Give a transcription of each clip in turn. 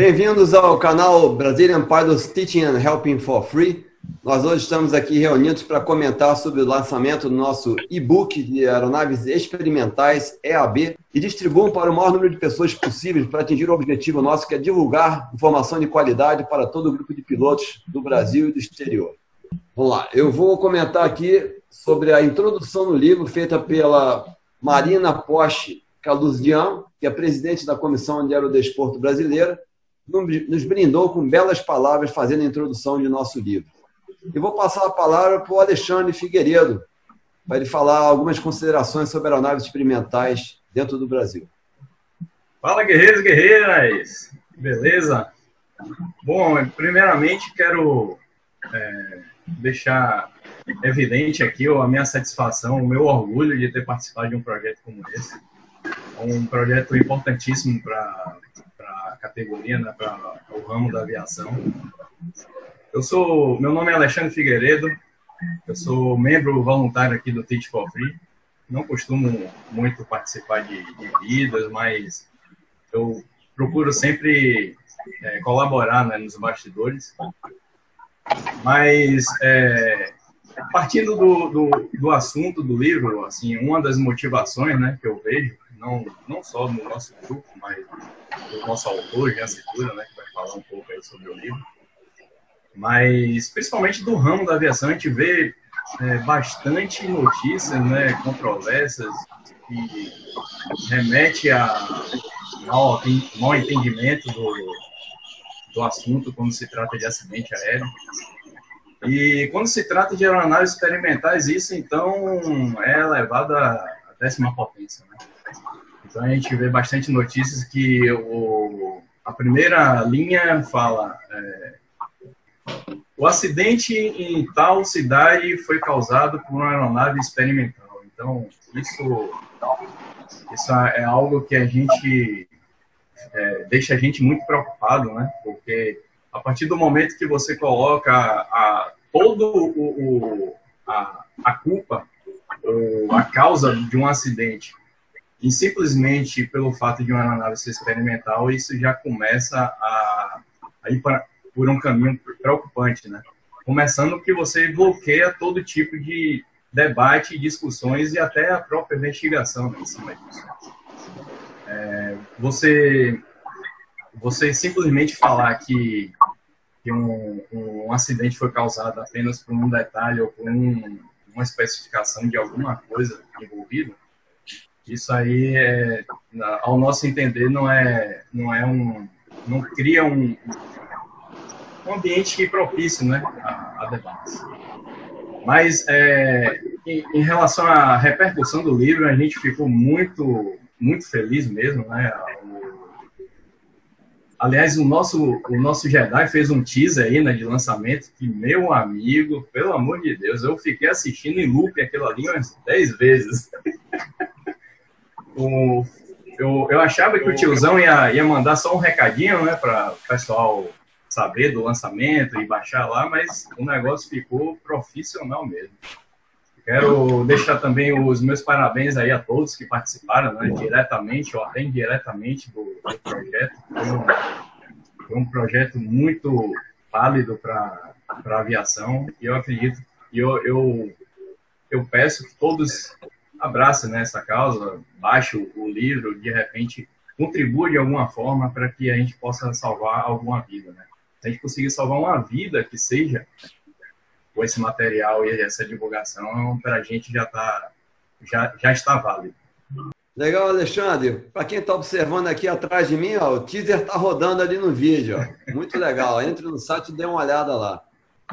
Bem-vindos ao canal Brazilian Pilots Teaching and Helping for Free. Nós hoje estamos aqui reunidos para comentar sobre o lançamento do nosso e-book de aeronaves experimentais EAB e distribuam para o maior número de pessoas possíveis para atingir o objetivo nosso, que é divulgar informação de qualidade para todo o grupo de pilotos do Brasil e do exterior. Vamos lá, eu vou comentar aqui sobre a introdução no livro feita pela Marina Poche Caluzdian, que é presidente da Comissão de Aerodesporto Brasileira, nos brindou com belas palavras fazendo a introdução de nosso livro. E vou passar a palavra para o Alexandre Figueiredo, para ele falar algumas considerações sobre aeronaves experimentais dentro do Brasil. Fala, guerreiros e guerreiras! Beleza? Bom, primeiramente quero é, deixar evidente aqui a minha satisfação, o meu orgulho de ter participado de um projeto como esse. Um projeto importantíssimo para categoria, né, para o ramo da aviação. Eu sou, meu nome é Alexandre Figueiredo, eu sou membro voluntário aqui do Teach for Free. Não costumo muito participar de, de vidas, mas eu procuro sempre é, colaborar né, nos bastidores. Mas, é, partindo do, do, do, assunto do livro, assim, uma das motivações né, que eu vejo, não, não só no nosso grupo, mas do nosso autor, Jean Segura, né, que vai falar um pouco aí sobre o livro, mas principalmente do ramo da aviação, a gente vê é, bastante notícias, né, controvérsias, que remete a mau, entendimento do, do assunto quando se trata de acidente aéreo. E quando se trata de aeronaves experimentais, isso então é levado à décima potência. Né? Então a gente vê bastante notícias que o, a primeira linha fala é, o acidente em tal cidade foi causado por uma aeronave experimental. Então, isso, isso é algo que a gente é, deixa a gente muito preocupado, né? Porque a partir do momento que você coloca a, todo o, o a, a culpa a causa de um acidente e simplesmente pelo fato de uma ser experimental, isso já começa a, a ir por um caminho preocupante, né? Começando que você bloqueia todo tipo de debate, discussões e até a própria investigação né, em cima disso. É, você, você simplesmente falar que, que um, um, acidente foi causado apenas por um detalhe ou por um, uma especificação de alguma coisa envolvida, isso aí, é, ao nosso entender, não é, não é um, não cria um, um ambiente propício né, a, a debates. Mas, é, em, em, relação à repercussão do livro, a gente ficou muito, muito feliz mesmo, né? Aliás, o nosso, o nosso Jedi fez um teaser aí, né, de lançamento, que, meu amigo, pelo amor de Deus, eu fiquei assistindo em loop aquilo ali umas 10 vezes. o, eu, eu achava que o tiozão ia, ia mandar só um recadinho, né, para o pessoal saber do lançamento e baixar lá, mas o negócio ficou profissional mesmo. Quero deixar também os meus parabéns aí a todos que participaram, né, diretamente ou até indiretamente do, do projeto. Foi um, foi um, projeto muito válido para a aviação e eu acredito, e eu, eu, eu peço que todos abracem né, essa causa, baixem o livro, de repente contribua de alguma forma para que a gente possa salvar alguma vida, né? se a gente conseguir salvar uma vida que seja com esse material e essa divulgação, para a gente já, tá, já, já está válido. Legal, Alexandre. Para quem está observando aqui atrás de mim, ó, o teaser está rodando ali no vídeo. Ó. Muito legal. Entre no site e dê uma olhada lá.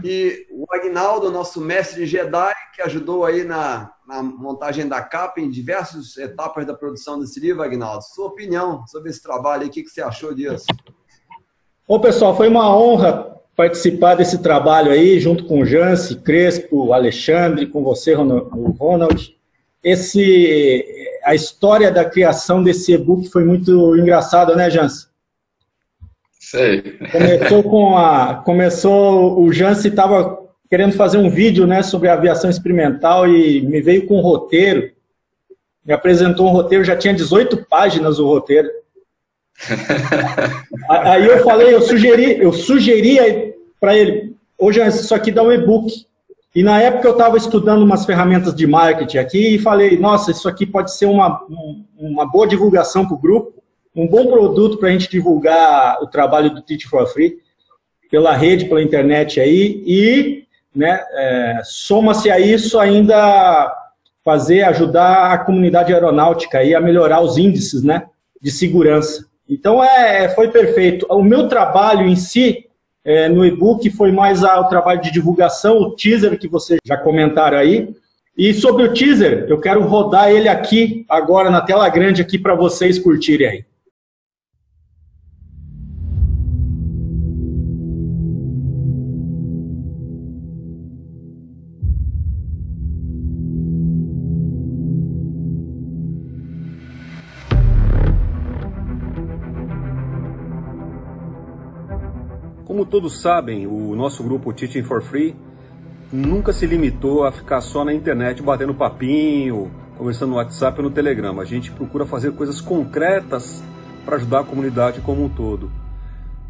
E o Agnaldo, nosso mestre Jedi, que ajudou aí na, na montagem da capa em diversas etapas da produção desse livro, Agnaldo. Sua opinião sobre esse trabalho aí, o que, que você achou disso? Bom, pessoal, foi uma honra participar desse trabalho aí, junto com o Jance, Crespo, Alexandre, com você, Ronald. Esse, a história da criação desse e-book foi muito engraçada, né, Jance? Sei. Começou com a, começou, o Jance estava querendo fazer um vídeo, né, sobre aviação experimental e me veio com um roteiro, me apresentou um roteiro, já tinha 18 páginas o roteiro. Aí eu falei, eu sugeri, eu sugeri para ele, hoje isso aqui dá um e-book. E na época eu estava estudando umas ferramentas de marketing aqui e falei, nossa, isso aqui pode ser uma, uma boa divulgação para o grupo, um bom produto para a gente divulgar o trabalho do Teach for Free pela rede, pela internet aí, e né, é, soma-se a isso ainda fazer, ajudar a comunidade aeronáutica aí a melhorar os índices né, de segurança. Então, é, é, foi perfeito. O meu trabalho em si, é, no e-book, foi mais o trabalho de divulgação, o teaser que vocês já comentaram aí. E sobre o teaser, eu quero rodar ele aqui, agora na tela grande aqui, para vocês curtirem aí. Todos sabem, o nosso grupo Teaching for Free nunca se limitou a ficar só na internet batendo papinho, conversando no WhatsApp ou no Telegram. A gente procura fazer coisas concretas para ajudar a comunidade como um todo.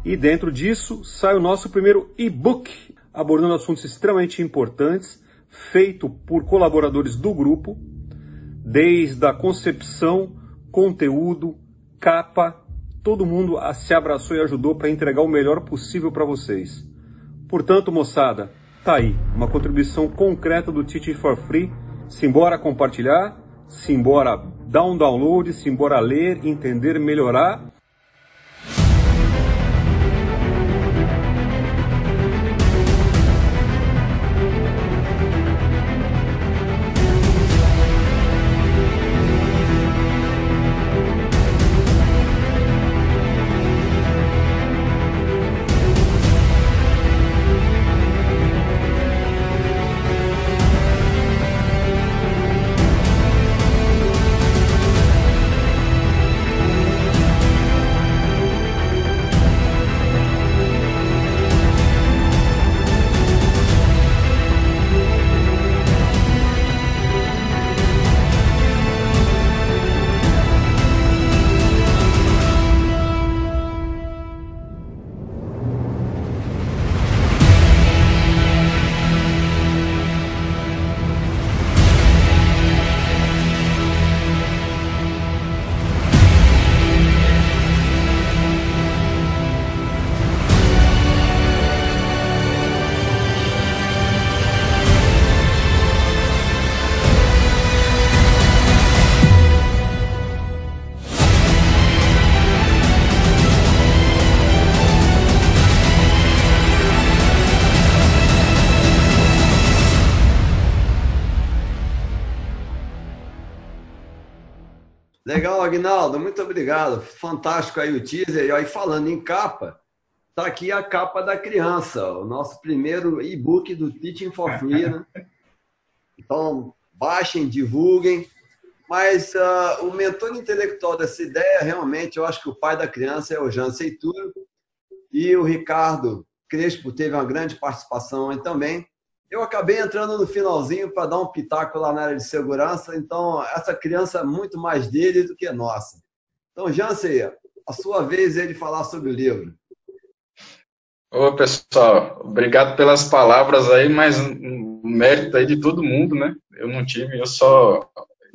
E dentro disso sai o nosso primeiro e-book, abordando assuntos extremamente importantes, feito por colaboradores do grupo, desde a concepção, conteúdo, capa, todo mundo se abraçou e ajudou para entregar o melhor possível para vocês. Portanto, moçada, tá aí, uma contribuição concreta do Teaching for Free. Simbora compartilhar, simbora dar um download, simbora ler, entender, melhorar Agnaldo, muito obrigado. Fantástico aí o teaser. E aí, falando em capa, tá aqui a capa da criança, o nosso primeiro e-book do Teaching for Free, né? Então, baixem, divulguem. Mas uh, o mentor intelectual dessa ideia, realmente, eu acho que o pai da criança é o Jean Seituro. E o Ricardo Crespo teve uma grande participação aí também. Eu acabei entrando no finalzinho para dar um pitaco lá na área de segurança, então essa criança é muito mais dele do que nossa. Então, Jansen, a sua vez é de falar sobre o livro. Ô, pessoal, obrigado pelas palavras aí, mas mérito aí de todo mundo, né? Eu não tive, eu só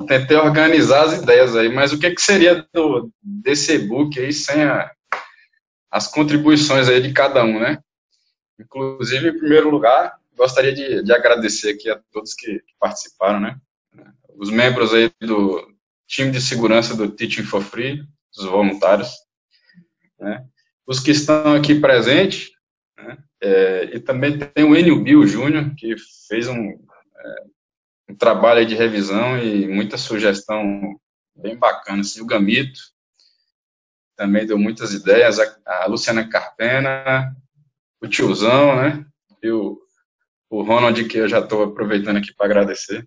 tentei organizar as ideias aí, mas o que, que seria do, desse e-book aí sem a, as contribuições aí de cada um, né? Inclusive, em primeiro lugar, gostaria de, de, agradecer aqui a todos que, que, participaram, né? Os membros aí do time de segurança do Teaching for Free, os voluntários, né? Os que estão aqui presentes, né? É, e também tem o Enio Bill Júnior, que fez um, é, um trabalho de revisão e muita sugestão bem bacana, assim, o Gamito, também deu muitas ideias, a, a Luciana Carpena, o Tiozão, né, e o, o Ronald, que eu já estou aproveitando aqui para agradecer.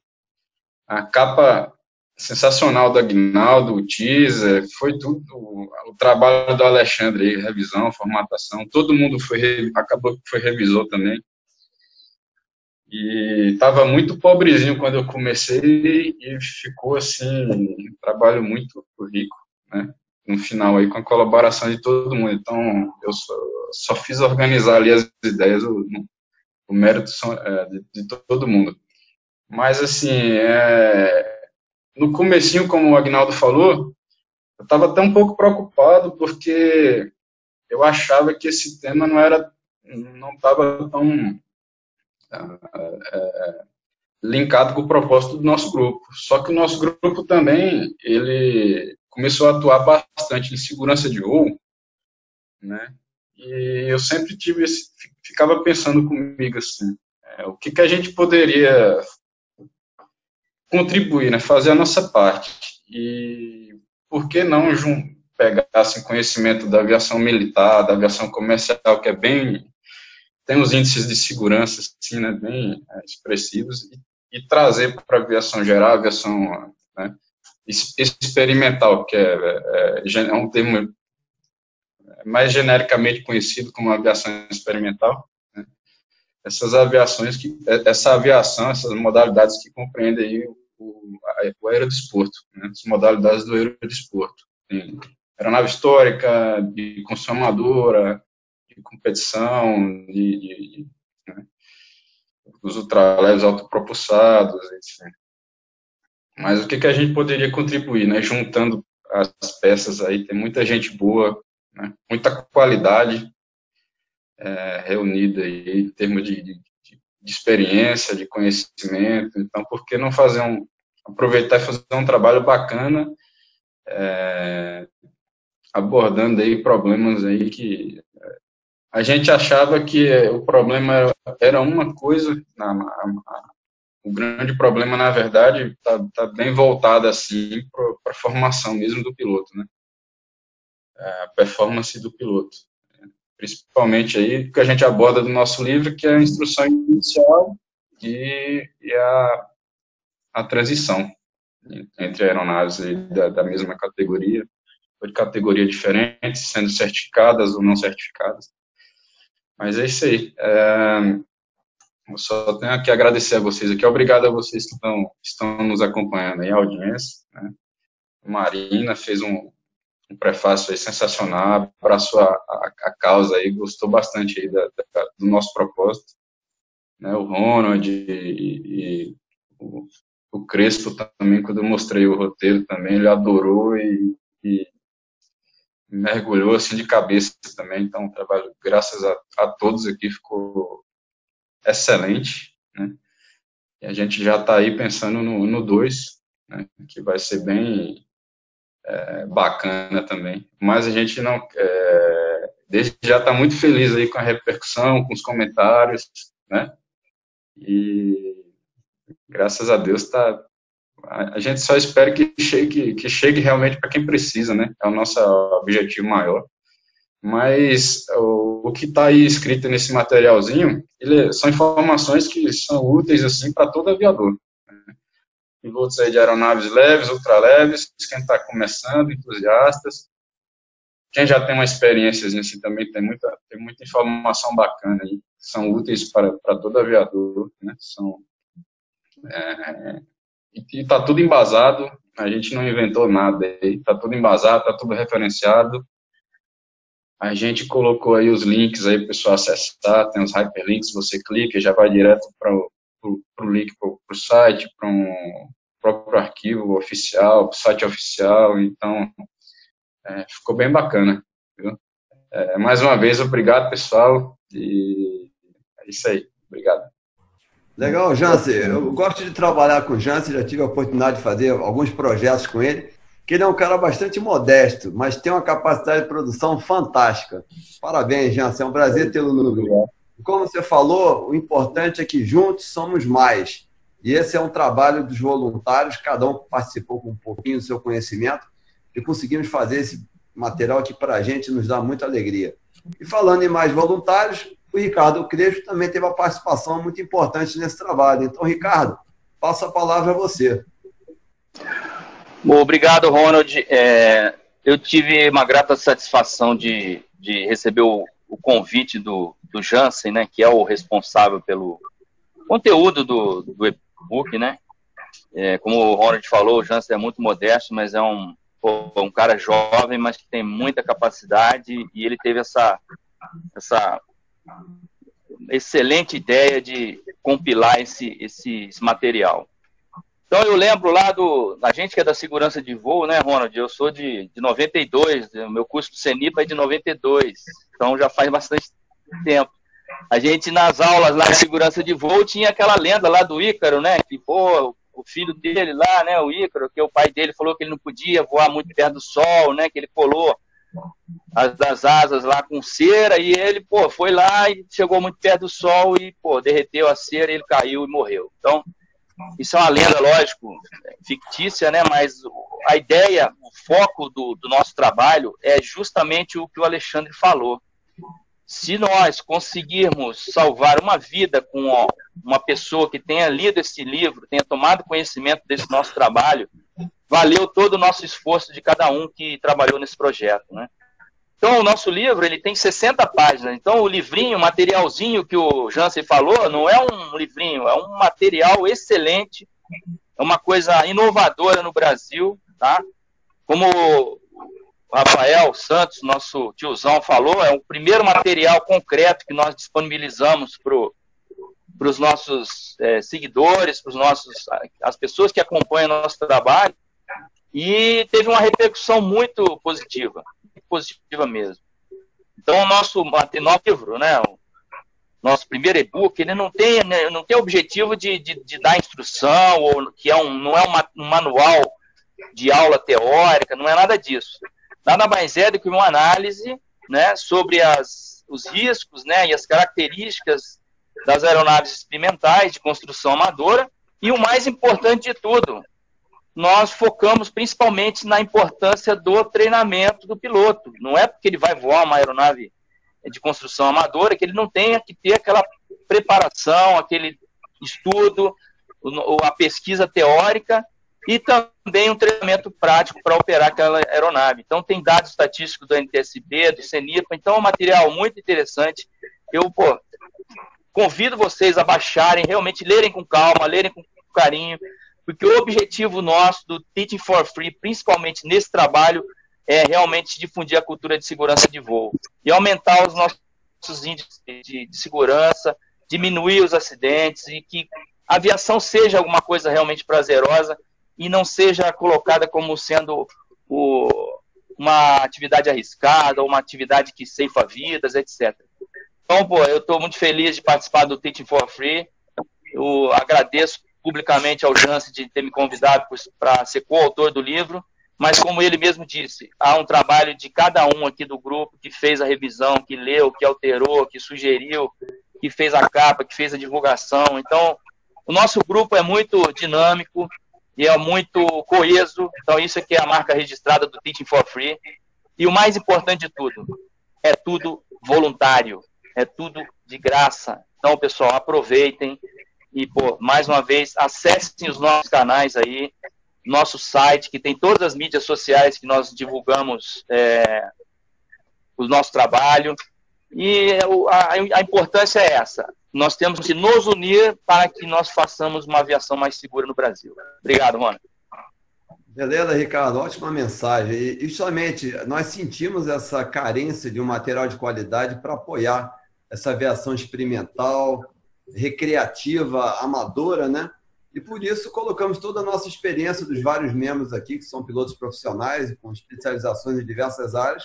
A capa sensacional do Agnaldo, o teaser, foi tudo, o trabalho do Alexandre, revisão, formatação, todo mundo foi, acabou que foi revisor também. E estava muito pobrezinho quando eu comecei e ficou assim, um trabalho muito rico, né? no final aí com a colaboração de todo mundo. Então, eu só, só fiz organizar ali as ideias, o, o mérito são, é, de, de, todo mundo. Mas, assim, é, no comecinho, como o Agnaldo falou, eu estava até um pouco preocupado, porque eu achava que esse tema não era, não estava tão é, é, linkado com o propósito do nosso grupo. Só que o nosso grupo também, ele começou a atuar bastante em segurança de voo, né? E eu sempre tive esse, ficava pensando comigo assim, é, o que que a gente poderia contribuir, né? Fazer a nossa parte. E por que não pegar assim, conhecimento da aviação militar, da aviação comercial, que é bem tem os índices de segurança assim, né, bem é, expressivos e, e trazer para a aviação geral, aviação né, experimental, que é, é, é, um termo mais genericamente conhecido como aviação experimental. Né, essas aviações que essa aviação, essas modalidades que compreendem o, o aerodesporto, né, as modalidades do aerodesporto. Tem aeronave histórica, de consumadora, de competição, de, de, de né, os ultraleves autopropulsados, etc. Mas o que, que a gente poderia contribuir, né? Juntando as peças aí, tem muita gente boa, né? muita qualidade é, reunida aí, em termos de, de, de, experiência, de conhecimento. Então, por que não fazer um, aproveitar e fazer um trabalho bacana, é, abordando aí problemas aí que a gente achava que o problema era uma coisa, na, na, o grande problema, na verdade, está tá bem voltado assim para a formação mesmo do piloto, né? A performance do piloto. Principalmente aí que a gente aborda do nosso livro, que é a instrução inicial e, e a, a transição entre aeronaves da, da mesma categoria, ou de categoria diferente, sendo certificadas ou não certificadas. Mas é isso aí. É, eu só tenho que agradecer a vocês aqui. Obrigado a vocês que estão, estão nos acompanhando aí, a audiência. Né? Marina fez um, um prefácio aí sensacional, abraçou a, a, a causa aí, gostou bastante aí da, da, do nosso propósito. Né? O Ronald e, e o, o, Crespo também, quando eu mostrei o roteiro também, ele adorou e, e mergulhou assim de cabeça também. Então, o trabalho, graças a, a todos aqui, ficou excelente. Né? E a gente já está aí pensando no 2, né, que vai ser bem é, bacana também. Mas a gente não. É, desde já está muito feliz aí com a repercussão, com os comentários, né? E graças a Deus está a gente só espera que chegue, que chegue realmente para quem precisa, né? É o nosso objetivo maior. Mas o, o que está aí escrito nesse materialzinho, ele, são informações que são úteis assim para todo aviador. Pilotos aí de aeronaves leves, ultraleves, quem está começando, entusiastas. Quem já tem uma experiência assim, também tem muita, tem muita informação bacana aí, são úteis para, para todo aviador, né? São é, e está tudo embasado, a gente não inventou nada, está tudo embasado, está tudo referenciado. A gente colocou aí os links aí para o pessoal acessar, tem os hyperlinks, você clica e já vai direto para o link para o site, para um próprio arquivo oficial, site oficial, então é, ficou bem bacana. É, mais uma vez, obrigado pessoal, e é isso aí, obrigado. Legal, Jansen. Eu gosto de trabalhar com o Jansen, já tive a oportunidade de fazer alguns projetos com ele, que ele é um cara bastante modesto, mas tem uma capacidade de produção fantástica. Parabéns, Jansen. É um prazer tê-lo no grupo. Como você falou, o importante é que juntos somos mais. E esse é um trabalho dos voluntários, cada um participou com um pouquinho do seu conhecimento e conseguimos fazer esse material que para a gente nos dá muita alegria. E falando em mais voluntários, o Ricardo Crespo também teve uma participação muito importante nesse trabalho. Então, Ricardo, passo a palavra a você. Bom, obrigado, Ronald. É, eu tive uma grata satisfação de, de receber o, o convite do, do Jansen, né, que é o responsável pelo conteúdo do, do e-book, né? É, como o Ronald falou, o Jansen é muito modesto, mas é um um cara jovem, mas que tem muita capacidade e ele teve essa, essa excelente ideia de compilar esse, esse, esse material. Então eu lembro lá do. A gente que é da segurança de voo, né, Ronald? Eu sou de, de 92, o meu curso do CENIPA é de 92, então já faz bastante tempo. A gente nas aulas lá de segurança de voo tinha aquela lenda lá do Ícaro, né? Que, pô, o filho dele lá, né, o Ícaro, que o pai dele falou que ele não podia voar muito perto do sol, né? Que ele colou as das asas lá com cera e ele, pô, foi lá e chegou muito perto do sol e, pô, derreteu a cera, ele caiu e morreu. Então, isso é uma lenda, lógico, fictícia, né? Mas a ideia, o foco do, do nosso trabalho é justamente o que o Alexandre falou. Se nós conseguirmos salvar uma vida com uma pessoa que tenha lido esse livro, tenha tomado conhecimento desse nosso trabalho, valeu todo o nosso esforço de cada um que trabalhou nesse projeto, né? Então, o nosso livro ele tem 60 páginas. Então, o livrinho, o materialzinho que o Jansen falou, não é um livrinho, é um material excelente, é uma coisa inovadora no Brasil, tá? Como Rafael Santos, nosso tiozão, falou, é o primeiro material concreto que nós disponibilizamos para os nossos é, seguidores, para os nossos as pessoas que acompanham nosso trabalho, e teve uma repercussão muito positiva positiva mesmo. Então, o nosso, nosso livro, né, o nosso primeiro e-book, ele não tem, né, não tem objetivo de, de, de, dar instrução, ou que é um, não é um manual de aula teórica, não é nada disso. Nada mais é do que uma análise né, sobre as, os riscos né, e as características das aeronaves experimentais de construção amadora, e o mais importante de tudo, nós focamos principalmente na importância do treinamento do piloto. Não é porque ele vai voar uma aeronave de construção amadora que ele não tenha que ter aquela preparação, aquele estudo, a pesquisa teórica e também um treinamento prático para operar aquela aeronave. Então, tem dados estatísticos do NTSB, do CENIPA, então é um material muito interessante. Eu pô, convido vocês a baixarem, realmente lerem com calma, lerem com carinho, porque o objetivo nosso do Teaching for Free, principalmente nesse trabalho, é realmente difundir a cultura de segurança de voo e aumentar os nossos índices de, de segurança, diminuir os acidentes e que a aviação seja alguma coisa realmente prazerosa e não seja colocada como sendo o, uma atividade arriscada, uma atividade que ceifa vidas, etc. Então, pô, eu estou muito feliz de participar do Teaching for Free. Eu agradeço publicamente ao Jansen de ter me convidado para ser coautor do livro, mas como ele mesmo disse, há um trabalho de cada um aqui do grupo que fez a revisão, que leu, que alterou, que sugeriu, que fez a capa, que fez a divulgação. Então, o nosso grupo é muito dinâmico e é muito coeso. Então, isso aqui é a marca registrada do Teaching for Free. E o mais importante de tudo, é tudo voluntário, é tudo de graça. Então, pessoal, aproveitem, e, pô, mais uma vez, acessem os nossos canais aí, nosso site, que tem todas as mídias sociais que nós divulgamos é, o nosso trabalho. E a, importância é essa. Nós temos que nos unir para que nós façamos uma aviação mais segura no Brasil. Obrigado, Rony. Beleza, Ricardo, ótima mensagem. E justamente nós sentimos essa carência de um material de qualidade para apoiar essa aviação experimental, recreativa, amadora, né? E por isso colocamos toda a nossa experiência dos vários membros aqui, que são pilotos profissionais com especializações em diversas áreas,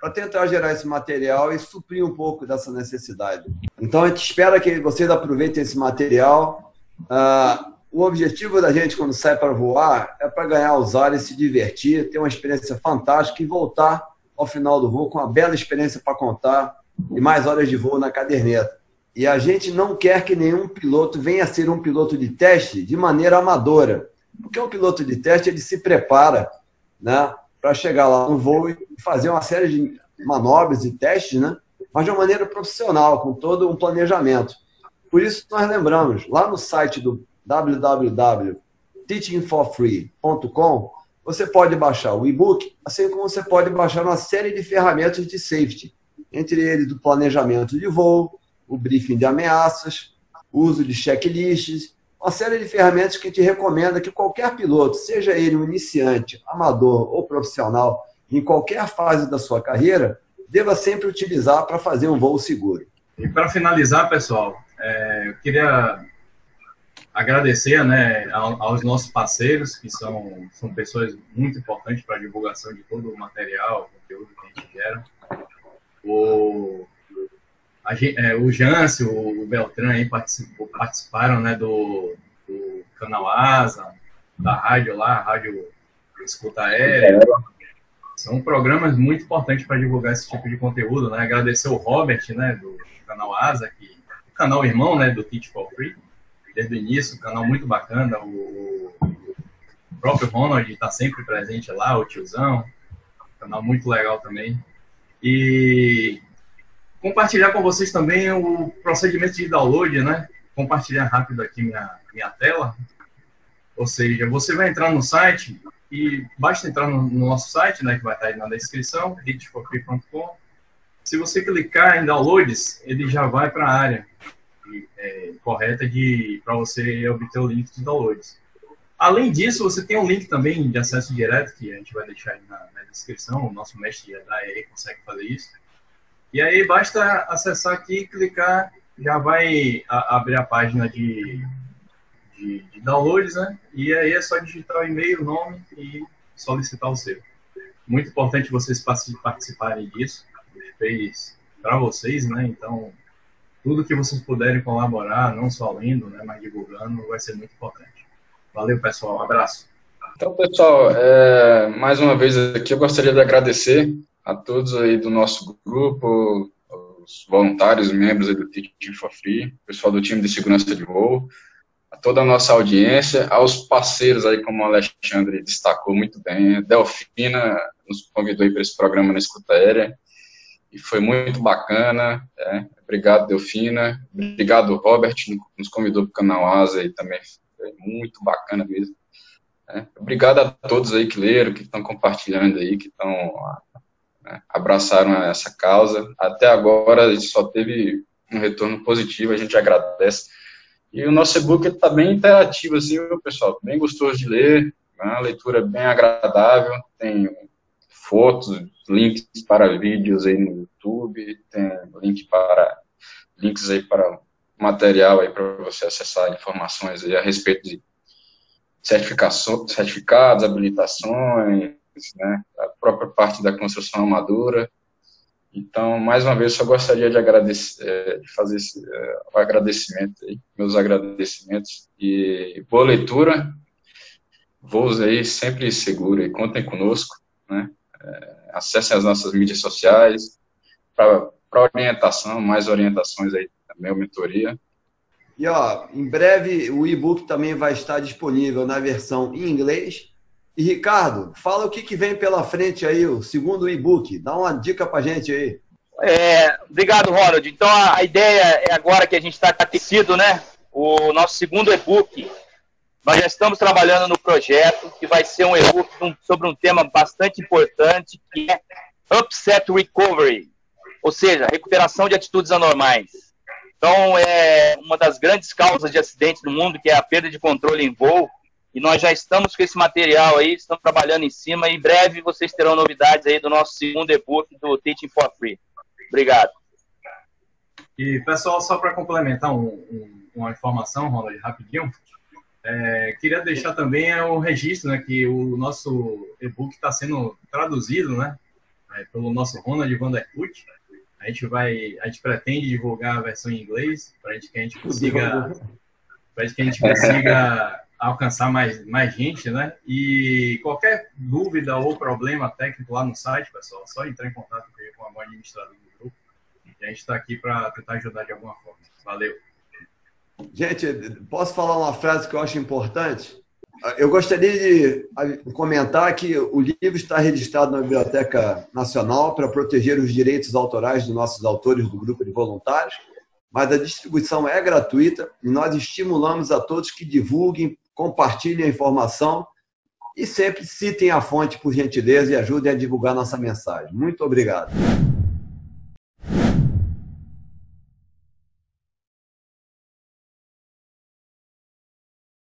para tentar gerar esse material e suprir um pouco dessa necessidade. Então a gente espera que vocês aproveitem esse material. Uh, o objetivo da gente quando sai para voar é para ganhar os ares, se divertir, ter uma experiência fantástica e voltar ao final do voo com uma bela experiência para contar e mais horas de voo na caderneta. E a gente não quer que nenhum piloto venha a ser um piloto de teste de maneira amadora. Porque um piloto de teste ele se prepara né, para chegar lá no voo e fazer uma série de manobras e testes, né, mas de uma maneira profissional, com todo um planejamento. Por isso, nós lembramos, lá no site do www.teachingforfree.com, você pode baixar o e-book, assim como você pode baixar uma série de ferramentas de safety, entre eles do planejamento de voo, o briefing de ameaças, uso de checklists, uma série de ferramentas que te recomenda que qualquer piloto, seja ele um iniciante, amador ou profissional, em qualquer fase da sua carreira, deva sempre utilizar para fazer um voo seguro. E para finalizar, pessoal, é, eu queria agradecer né, aos nossos parceiros, que são, são pessoas muito importantes para a divulgação de todo o material, o conteúdo que a gente gera. O, é, o Jance, o Beltrán aí participou, participaram né, do, do canal Asa, da rádio lá, Rádio Escuta Aérea. São programas muito importantes para divulgar esse tipo de conteúdo. Né? Agradecer o Robert, né, do canal Asa, que, o canal irmão né, do Teach for Free desde o início, um canal muito bacana. O, o próprio Ronald está sempre presente lá, o tiozão. Canal muito legal também. E compartilhar com vocês também o procedimento de download, né? Compartilhar rápido aqui minha, minha tela. Ou seja, você vai entrar no site e basta entrar no, no nosso site, né, que vai estar aí na descrição, hitforfree.com. Se você clicar em downloads, ele já vai para a área é, correta de para você obter o link de downloads. Além disso, você tem um link também de acesso direto, que a gente vai deixar aí na, na descrição, o nosso mestre aí consegue fazer isso. E aí basta acessar aqui clicar, já vai a, abrir a página de, de, de, downloads, né? E aí é só digitar o e-mail, nome e solicitar o seu. Muito importante vocês participarem disso. A gente fez para vocês, né? Então, tudo que vocês puderem colaborar, não só lendo, né, mas divulgando, vai ser muito importante. Valeu, pessoal. Um abraço. Então, pessoal, é, mais uma vez aqui eu gostaria de agradecer a todos aí do nosso grupo, os voluntários, membros do Teaching for Free, pessoal do time de segurança de voo, a toda a nossa audiência, aos parceiros aí, como o Alexandre destacou muito bem, Delfina nos convidou para esse programa na escuta aérea, e foi muito bacana. É. Obrigado, Delfina. Obrigado, Robert, nos convidou para o canal Asa e também foi muito bacana mesmo. É. Obrigado a todos aí que leram, que estão compartilhando aí, que estão né, abraçaram essa causa. Até agora a gente só teve um retorno positivo, a gente agradece. E o nosso e-book está bem interativo, assim, pessoal, bem gostoso de ler, né, uma leitura bem agradável, tem fotos, links para vídeos aí no YouTube, tem link para links aí para material aí para você acessar informações aí a respeito de certificação, certificados, habilitações, né, a própria parte da construção amadora. Então, mais uma vez, só gostaria de agradecer, é, de fazer esse, é, o agradecimento aí, meus agradecimentos e boa leitura. Voos aí sempre seguro e contem conosco, né? É, acessem as nossas mídias sociais para orientação, mais orientações aí também, mentoria. E ó, em breve o e-book também vai estar disponível na versão em inglês. E Ricardo, fala o que, que vem pela frente aí, o segundo e-book. Dá uma dica para gente aí. É, obrigado, Ronald. Então a, a, ideia é agora que a gente está tecido, né? O nosso segundo e-book nós já estamos trabalhando no projeto, que vai ser um e-book sobre um tema bastante importante, que é Upset Recovery, ou seja, recuperação de atitudes anormais. Então, é uma das grandes causas de acidentes no mundo, que é a perda de controle em voo, e nós já estamos com esse material aí, estamos trabalhando em cima, em breve vocês terão novidades aí do nosso segundo e-book do Teaching for Free. Obrigado. E, pessoal, só para complementar um, um, uma informação, Ronald, rapidinho, é, queria deixar também o registro, né, que o nosso e-book está sendo traduzido, né, é, pelo nosso Ronald Vanderput. A gente vai, a gente pretende divulgar a versão em inglês para que a gente consiga, para que a gente consiga alcançar mais, mais gente, né? E qualquer dúvida ou problema técnico lá no site, pessoal, é só entrar em contato com a administrador do grupo. E a gente está aqui para tentar ajudar de alguma forma. Valeu. Gente, posso falar uma frase que eu acho importante? Eu gostaria de comentar que o livro está registrado na Biblioteca Nacional para proteger os direitos autorais dos nossos autores do grupo de voluntários, mas a distribuição é gratuita e nós estimulamos a todos que divulguem, compartilhem a informação e sempre citem a fonte, por gentileza, e ajudem a divulgar nossa mensagem. Muito obrigado.